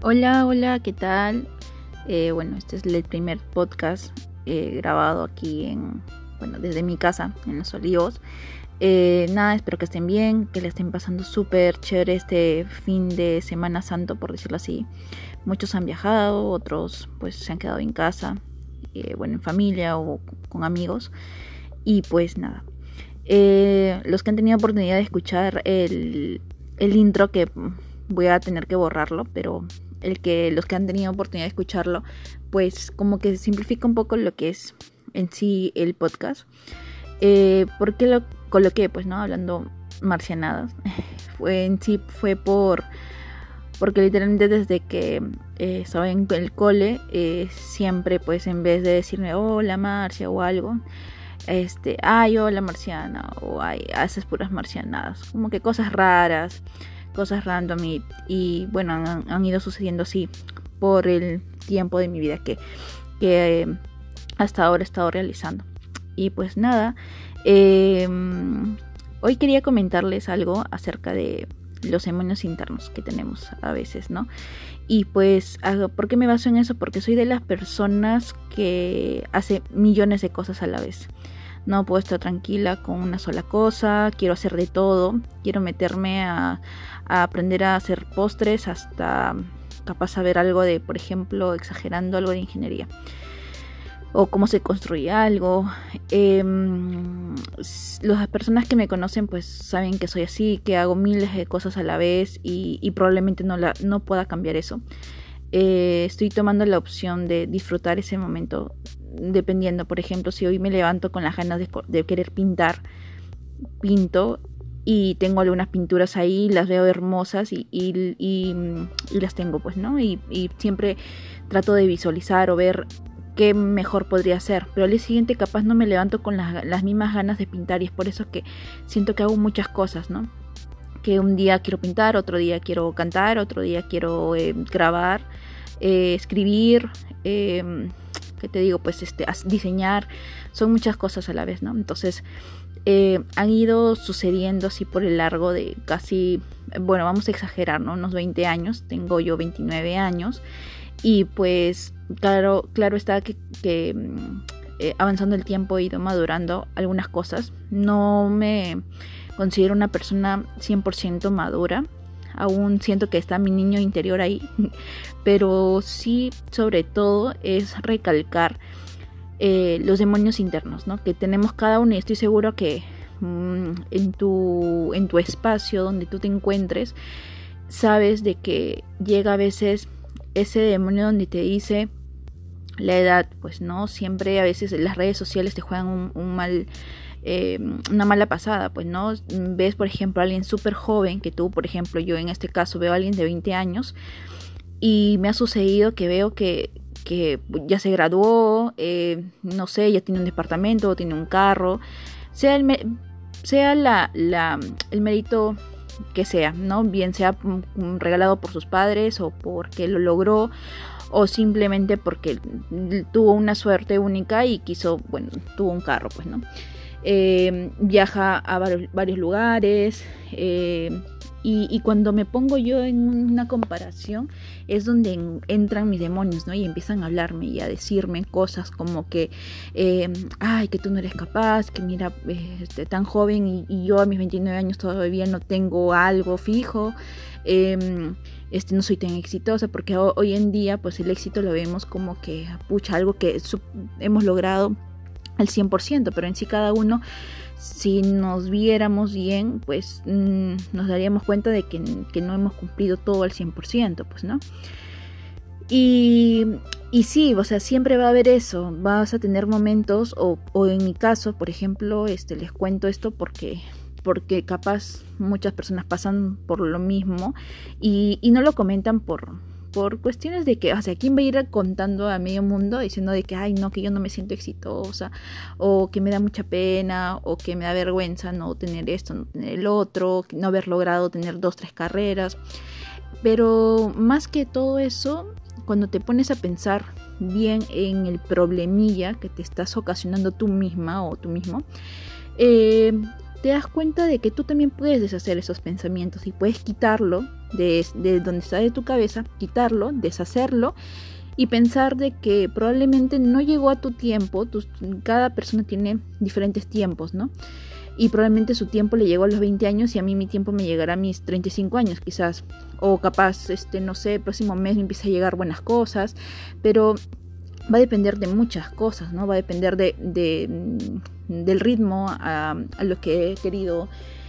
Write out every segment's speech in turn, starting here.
Hola, hola, ¿qué tal? Eh, bueno, este es el primer podcast eh, grabado aquí en, bueno, desde mi casa, en Los Olivos. Eh, nada, espero que estén bien, que le estén pasando súper chévere este fin de Semana Santo, por decirlo así. Muchos han viajado, otros pues se han quedado en casa, bueno, en familia o con amigos. Y pues nada, los que han tenido oportunidad de escuchar el, el intro que voy a tener que borrarlo, pero el que los que han tenido oportunidad de escucharlo, pues como que simplifica un poco lo que es en sí el podcast. Eh, ¿Por qué lo coloqué? Pues no, hablando marcianadas. fue en sí fue por porque literalmente desde que eh, estaba en el cole eh, siempre pues en vez de decirme hola Marcia o algo este ay hola marciana o ay haces puras marcianadas como que cosas raras cosas random y, bueno, han, ido sucediendo así por el tiempo de mi vida que, que eh, hasta ahora he estado realizando. Y pues nada, em, hoy quería comentarles algo acerca de los demonios internos que tenemos a veces, ¿no? Y pues, ¿por qué me baso en eso? Porque soy de las personas que hace millones de cosas a la vez. No puedo estar tranquila con una sola cosa, quiero hacer de todo, quiero meterme a, aprender a hacer postres hasta capaz saber algo de, por ejemplo, exagerando algo de ingeniería o cómo se construye algo. Em, las personas que me conocen pues saben que soy así, que hago miles de cosas a la vez y, probablemente no, la, no pueda cambiar eso. Eh, estoy tomando la opción de disfrutar ese momento dependiendo, por ejemplo, si hoy me levanto con las ganas de, querer pintar, pinto y tengo algunas pinturas ahí, las veo hermosas y, las tengo, pues, ¿no? Y, siempre trato de visualizar o ver qué mejor podría ser. Pero al día siguiente capaz no me levanto con las, mismas ganas de pintar y es por eso que siento que hago muchas cosas, ¿no? Que un día quiero pintar, otro día quiero cantar, otro día quiero eh, grabar, eh, escribir. Eh, que te digo, pues este, diseñar, son muchas cosas a la vez, ¿no? Entonces, eh, han ido sucediendo así por el largo de casi, bueno, vamos a exagerar, ¿no? Unos 20 años, tengo yo 29 años, y pues, claro, claro está que, mm, eh, avanzando el tiempo he ido madurando algunas cosas, no me considero una persona 100% madura, aún siento que está mi niño interior ahí, pero sí sobre todo es recalcar eh, los demonios internos, ¿no? Que tenemos cada uno y estoy seguro que mm, en, tu, en tu espacio donde tú te encuentres, sabes de que llega a veces ese demonio donde te dice la edad, pues no, siempre a veces las redes sociales te juegan un mal eh, una mala pasada, pues no ves por ejemplo a alguien súper joven que tú, por ejemplo, yo en este caso veo a alguien de 20 años y me ha sucedido que veo que, que ya se graduó, eh, no sé, ya tiene un departamento, tiene un carro, sea el, sea la, la, el mérito que sea, ¿no? Bien sea regalado por sus padres o porque lo logró o simplemente porque tuvo una suerte única y quiso, bueno, tuvo un carro, pues, ¿no? Eh, viaja a varios, lugares eh, y, cuando me pongo yo en una comparación es donde entran mis demonios, ¿no? Y empiezan a hablarme y a decirme cosas como que, eh, ay, que tú no eres capaz, que mira, este, tan joven y, yo a mis 29 años todavía no tengo algo fijo. Em, este, no soy tan exitosa porque hoy en día pues el éxito lo vemos como que pucha algo que hemos logrado al 100%, pero en sí cada uno, si nos viéramos bien, pues mm, nos daríamos cuenta de que, no hemos cumplido todo al 100%, pues, ¿no? Y, y sí, o sea, siempre va a haber eso, vas a tener momentos, o, o en mi caso, por ejemplo, este, les cuento esto porque porque capaz muchas personas pasan por lo mismo y, y no lo comentan por, por cuestiones de que, o sea, ¿quién va a ir contando a medio mundo diciendo de que, ay, no, que yo no me siento exitosa, o que me da mucha pena, o que me da vergüenza no tener esto, no tener el otro, no haber logrado tener dos, tres carreras? Pero más que todo eso, cuando te pones a pensar bien en el problemilla que te estás ocasionando tú misma o tú mismo, eh, te das cuenta de que tú también puedes deshacer esos pensamientos y puedes quitarlo de, de donde está de tu cabeza, quitarlo, deshacerlo y pensar de que probablemente no llegó a tu tiempo, cada persona tiene diferentes tiempos, ¿no? Y probablemente su tiempo le llegó a los 20 años y a mí mi tiempo me llegará a mis 35 años quizás. O capaz, este, no sé, el próximo mes me empieza a llegar buenas cosas, pero va a depender de muchas cosas, ¿no? Va a depender de, mm, del ritmo a, lo que he querido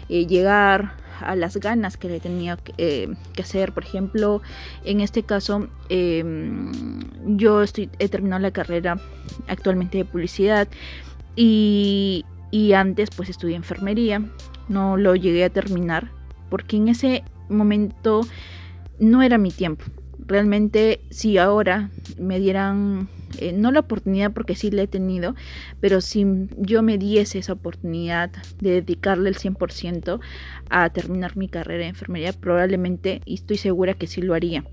eh, llegar, a las ganas que le tenía eh, que hacer. Por ejemplo, en este caso, em, yo estoy, he terminado la carrera actualmente de publicidad y, y antes pues estudié enfermería. No lo llegué a terminar porque en ese momento no era mi tiempo. Realmente si ahora me dieran eh, no la oportunidad porque sí la he tenido, pero si yo me diese esa oportunidad de dedicarle el 100% a terminar mi carrera de enfermería, probablemente, y estoy segura que sí lo haría,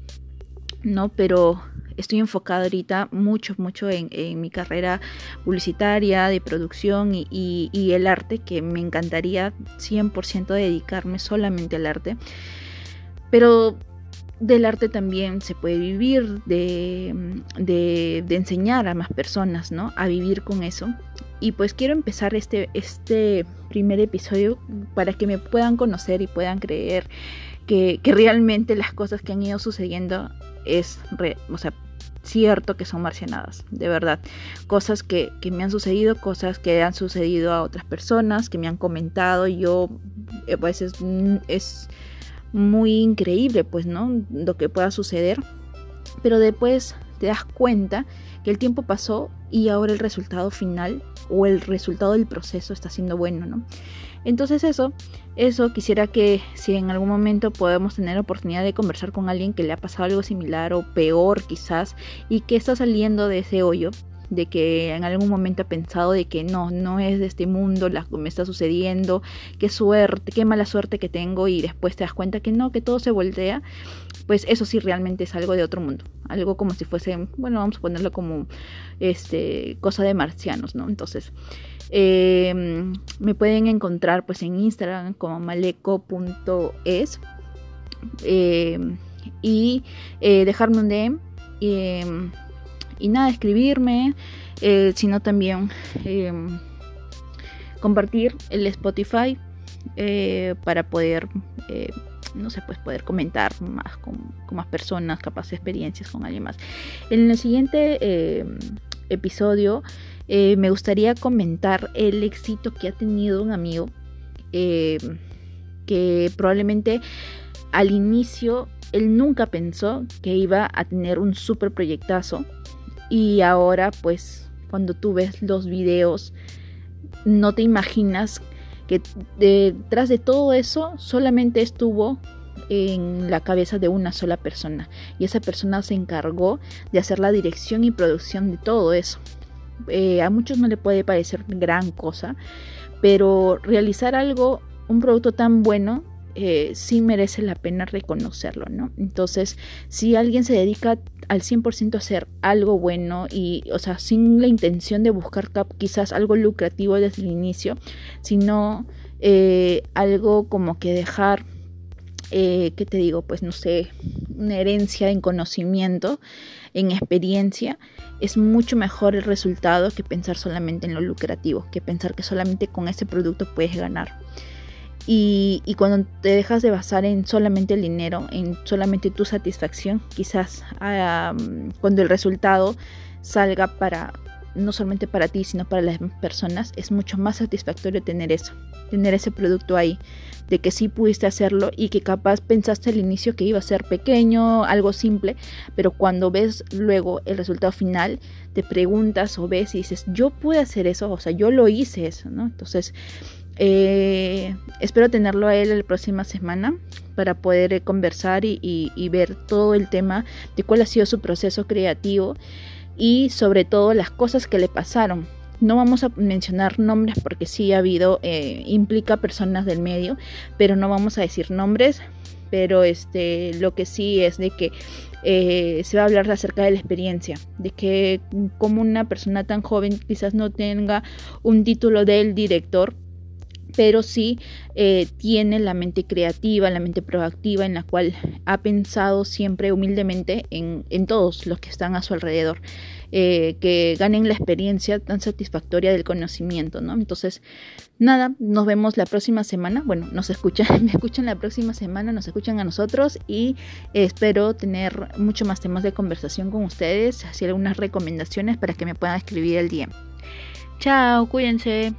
¿no? Pero estoy enfocada ahorita mucho, mucho en, mi carrera publicitaria, de producción y, y el arte, que me encantaría 100% dedicarme solamente al arte. Pero del arte también se puede vivir, de, de, enseñar a más personas, ¿no? A vivir con eso. Y pues quiero empezar este, este primer episodio para que me puedan conocer y puedan creer que, realmente las cosas que han ido sucediendo es, o sea, cierto que son marcianadas, de verdad. Cosas que, que, me han sucedido, cosas que han sucedido a otras personas, que me han comentado. Yo, eh, pues es, es muy increíble, pues, ¿no? Lo que pueda suceder. Pero después te das cuenta que el tiempo pasó y ahora el resultado final o el resultado del proceso está siendo bueno, ¿no? Entonces eso, eso quisiera que si en algún momento podemos tener oportunidad de conversar con alguien que le ha pasado algo similar o peor quizás y que está saliendo de ese hoyo, de que en algún momento ha pensado de que no, no es de este mundo, la, me está sucediendo, qué suerte, qué mala suerte que tengo y después te das cuenta que no, que todo se voltea, pues eso sí realmente es algo de otro mundo, algo como si fuese, bueno, vamos a ponerlo como este cosa de marcianos, ¿no? Entonces, em, me pueden encontrar pues en Instagram como maleco.es em, y eh, dejarme un DM. Y nada, escribirme, eh, sino también em, compartir el Spotify eh, para poder, eh, no sé, pues poder comentar más con, más personas, capaz experiencias con alguien más. En el siguiente episodio me gustaría comentar el éxito que ha tenido un amigo que probablemente al inicio él nunca pensó que iba a tener un super proyectazo y ahora pues cuando tú ves los videos no te imaginas que detrás de todo eso solamente estuvo en la cabeza de una sola persona y esa persona se encargó de hacer la dirección y producción de todo eso. Eh, a muchos no le puede parecer gran cosa, pero realizar algo, un producto tan bueno, eh, sí merece la pena reconocerlo, ¿no? Entonces, si alguien se dedica al 100% a hacer algo bueno y, o sea, sin la intención de buscar quizás algo lucrativo desde el inicio, sino eh, algo como que dejar, eh, ¿qué te digo? Pues no sé, una herencia en conocimiento, en experiencia, es mucho mejor el resultado que pensar solamente en lo lucrativo, que pensar que solamente con ese producto puedes ganar. Y, cuando te dejas de basar en solamente el dinero, en solamente tu satisfacción, quizás cuando el resultado salga para no solamente para ti, sino para las personas, es mucho más satisfactorio tener eso, tener ese producto ahí, de que sí pudiste hacerlo y que capaz pensaste al inicio que iba a ser pequeño, algo simple, pero cuando ves luego el resultado final, te preguntas o ves y dices, yo pude hacer eso, o sea, yo lo hice eso, ¿no? Entonces, eh, espero tenerlo a él la próxima semana para poder eh, conversar y, ver todo el tema de cuál ha sido su proceso creativo y sobre todo las cosas que le pasaron. No vamos a mencionar nombres porque sí ha habido, eh, implica personas del medio, pero no vamos a decir nombres. Pero este, lo que sí es de que se va a hablar acerca de la experiencia, de que como una persona tan joven quizás no tenga un título del director, pero sí eh, tiene la mente creativa, la mente proactiva en la cual ha pensado siempre humildemente en, todos los que están a su alrededor. Eh, que ganen la experiencia tan satisfactoria del conocimiento, ¿no? Entonces, nada, nos vemos la próxima semana. Bueno, nos escuchan, me escuchan la próxima semana, nos escuchan a nosotros y espero tener mucho más temas de conversación con ustedes, hacer algunas recomendaciones para que me puedan escribir el día. Chao, cuídense.